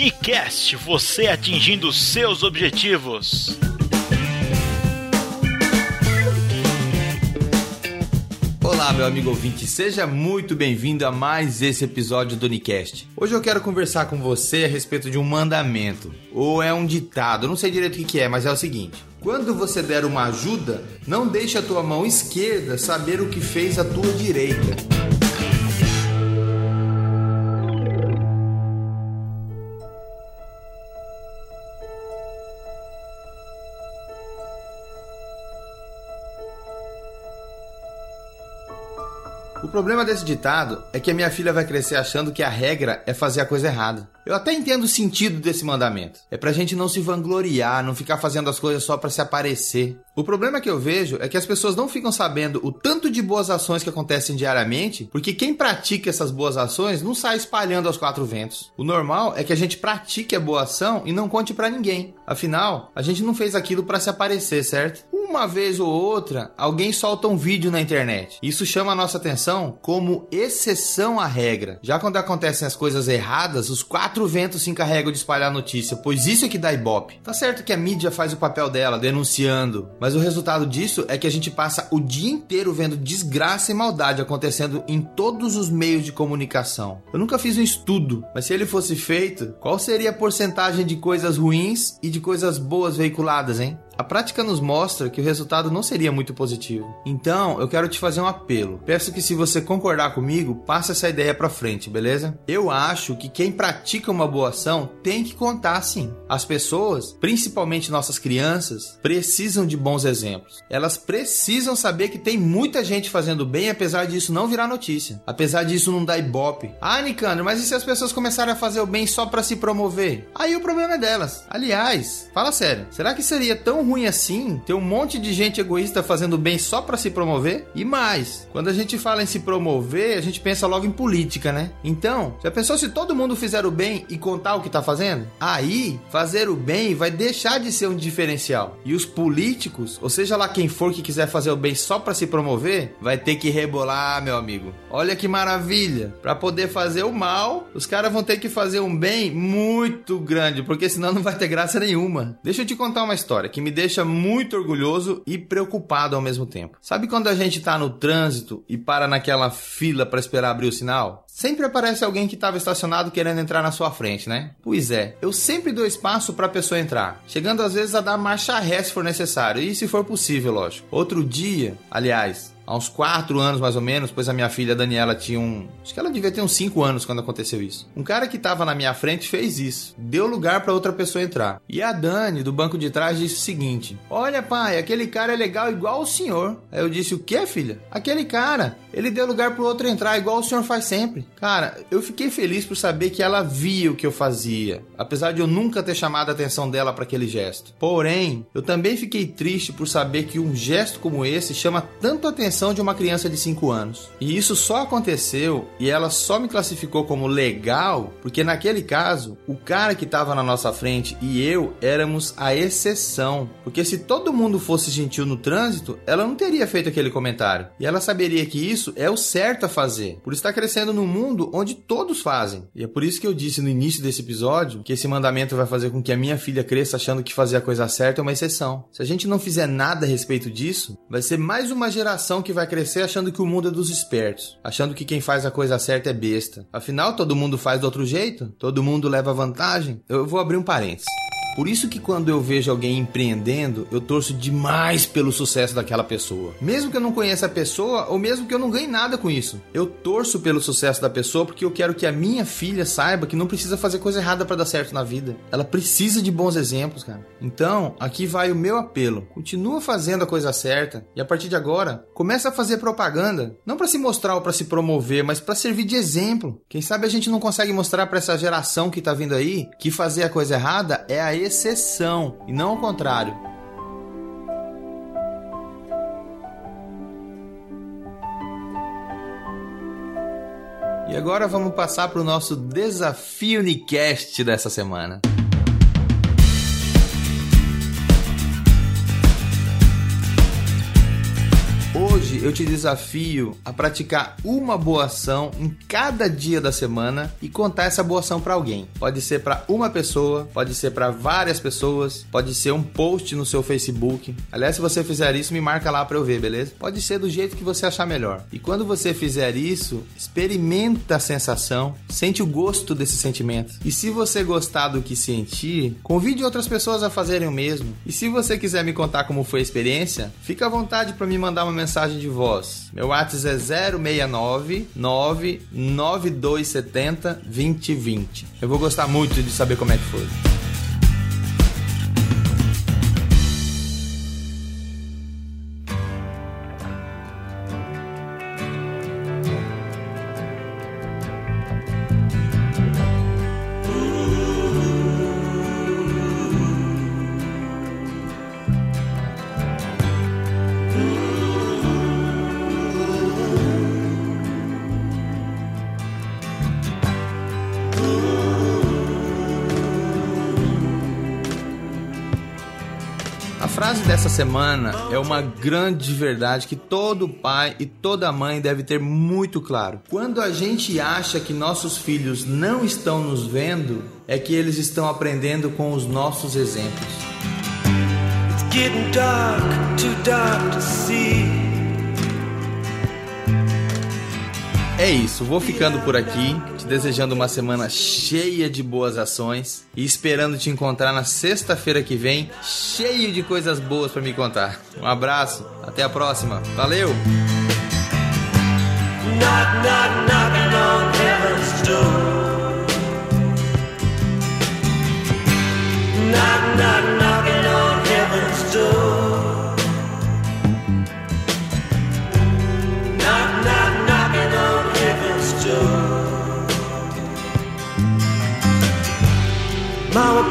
Donicast, você atingindo seus objetivos. Olá, meu amigo ouvinte, seja muito bem-vindo a mais esse episódio do Unicast. Hoje eu quero conversar com você a respeito de um mandamento, ou é um ditado, não sei direito o que é, mas é o seguinte: quando você der uma ajuda, não deixe a tua mão esquerda saber o que fez a tua direita. Problema desse ditado é que a minha filha vai crescer achando que a regra é fazer a coisa errada. Eu até entendo o sentido desse mandamento. É pra gente não se vangloriar, não ficar fazendo as coisas só para se aparecer. O problema que eu vejo é que as pessoas não ficam sabendo o tanto de boas ações que acontecem diariamente, porque quem pratica essas boas ações não sai espalhando aos quatro ventos. O normal é que a gente pratique a boa ação e não conte para ninguém. Afinal, a gente não fez aquilo para se aparecer, certo? Uma vez ou outra, alguém solta um vídeo na internet. Isso chama a nossa atenção como exceção à regra. Já quando acontecem as coisas erradas, os quatro ventos se encarregam de espalhar a notícia, pois isso é que dá ibope. Tá certo que a mídia faz o papel dela, denunciando, mas o resultado disso é que a gente passa o dia inteiro vendo desgraça e maldade acontecendo em todos os meios de comunicação. Eu nunca fiz um estudo, mas se ele fosse feito, qual seria a porcentagem de coisas ruins e de coisas boas veiculadas, hein? A prática nos mostra que o resultado não seria muito positivo. Então, eu quero te fazer um apelo. Peço que se você concordar comigo, passe essa ideia para frente, beleza? Eu acho que quem pratica uma boa ação tem que contar sim. As pessoas, principalmente nossas crianças, precisam de bons exemplos. Elas precisam saber que tem muita gente fazendo bem apesar disso não virar notícia. Apesar disso não dar ibope. Ah, Nicandro, mas e se as pessoas começarem a fazer o bem só para se promover? Aí o problema é delas. Aliás, fala sério. Será que seria tão ruim assim ter um monte de gente egoísta fazendo bem só para se promover? E mais, quando a gente fala em se promover, a gente pensa logo em política, né? Então, já pensou se todo mundo fizer o bem e contar o que tá fazendo? Aí, fazer o bem vai deixar de ser um diferencial. E os políticos, ou seja lá quem for que quiser fazer o bem só para se promover, vai ter que rebolar, meu amigo. Olha que maravilha! Para poder fazer o mal, os caras vão ter que fazer um bem muito grande, porque senão não vai ter graça nenhuma. Deixa eu te contar uma história que me deixa muito orgulhoso e preocupado ao mesmo tempo. Sabe quando a gente tá no trânsito e para naquela fila para esperar abrir o sinal? Sempre aparece alguém que estava estacionado querendo entrar na sua frente, né? Pois é, eu sempre dou espaço para a pessoa entrar, chegando às vezes a dar marcha ré se for necessário, e se for possível, lógico. Outro dia, aliás, há uns 4 anos mais ou menos, pois a minha filha Daniela tinha um. Acho que ela devia ter uns 5 anos quando aconteceu isso. Um cara que estava na minha frente fez isso, deu lugar para outra pessoa entrar. E a Dani, do banco de trás, disse o seguinte: Olha, pai, aquele cara é legal igual o senhor. Aí eu disse: O que, filha? Aquele cara, ele deu lugar para o outro entrar igual o senhor faz sempre. Cara, eu fiquei feliz por saber que ela via o que eu fazia, apesar de eu nunca ter chamado a atenção dela para aquele gesto. Porém, eu também fiquei triste por saber que um gesto como esse chama tanto a atenção de uma criança de 5 anos. E isso só aconteceu e ela só me classificou como legal porque naquele caso, o cara que estava na nossa frente e eu éramos a exceção. Porque se todo mundo fosse gentil no trânsito, ela não teria feito aquele comentário. E ela saberia que isso é o certo a fazer, por estar crescendo num mundo onde todos fazem. E é por isso que eu disse no início desse episódio que esse mandamento vai fazer com que a minha filha cresça achando que fazer a coisa certa é uma exceção. Se a gente não fizer nada a respeito disso, vai ser mais uma geração que vai crescer achando que o mundo é dos espertos, achando que quem faz a coisa certa é besta. Afinal, todo mundo faz do outro jeito? Todo mundo leva vantagem? Eu vou abrir um parênteses. Por isso que quando eu vejo alguém empreendendo, eu torço demais pelo sucesso daquela pessoa. Mesmo que eu não conheça a pessoa ou mesmo que eu não ganhe nada com isso. Eu torço pelo sucesso da pessoa porque eu quero que a minha filha saiba que não precisa fazer coisa errada para dar certo na vida. Ela precisa de bons exemplos, cara. Então, aqui vai o meu apelo. Continua fazendo a coisa certa e a partir de agora, começa a fazer propaganda, não para se mostrar ou para se promover, mas para servir de exemplo. Quem sabe a gente não consegue mostrar para essa geração que tá vindo aí que fazer a coisa errada é a exceção e não ao contrário. E agora vamos passar para o nosso desafio Unicast dessa semana. Hoje eu te desafio a praticar uma boa ação em cada dia da semana e contar essa boa ação para alguém. Pode ser para uma pessoa, pode ser para várias pessoas, pode ser um post no seu Facebook. Aliás, se você fizer isso, me marca lá para eu ver, beleza? Pode ser do jeito que você achar melhor. E quando você fizer isso, experimenta a sensação, sente o gosto desse sentimento. E se você gostar do que sentir, convide outras pessoas a fazerem o mesmo. E se você quiser me contar como foi a experiência, fica à vontade para me mandar uma mensagem de voz. Meu WhatsApp é 069 99270 2020. Eu vou gostar muito de saber como é que foi. Frase dessa semana é uma grande verdade que todo pai e toda mãe deve ter muito claro. Quando a gente acha que nossos filhos não estão nos vendo, é que eles estão aprendendo com os nossos exemplos. It's getting dark, too dark to see. É isso, vou ficando por aqui, te desejando uma semana cheia de boas ações e esperando te encontrar na sexta-feira que vem, cheio de coisas boas para me contar. Um abraço, até a próxima, valeu! Knock, knock,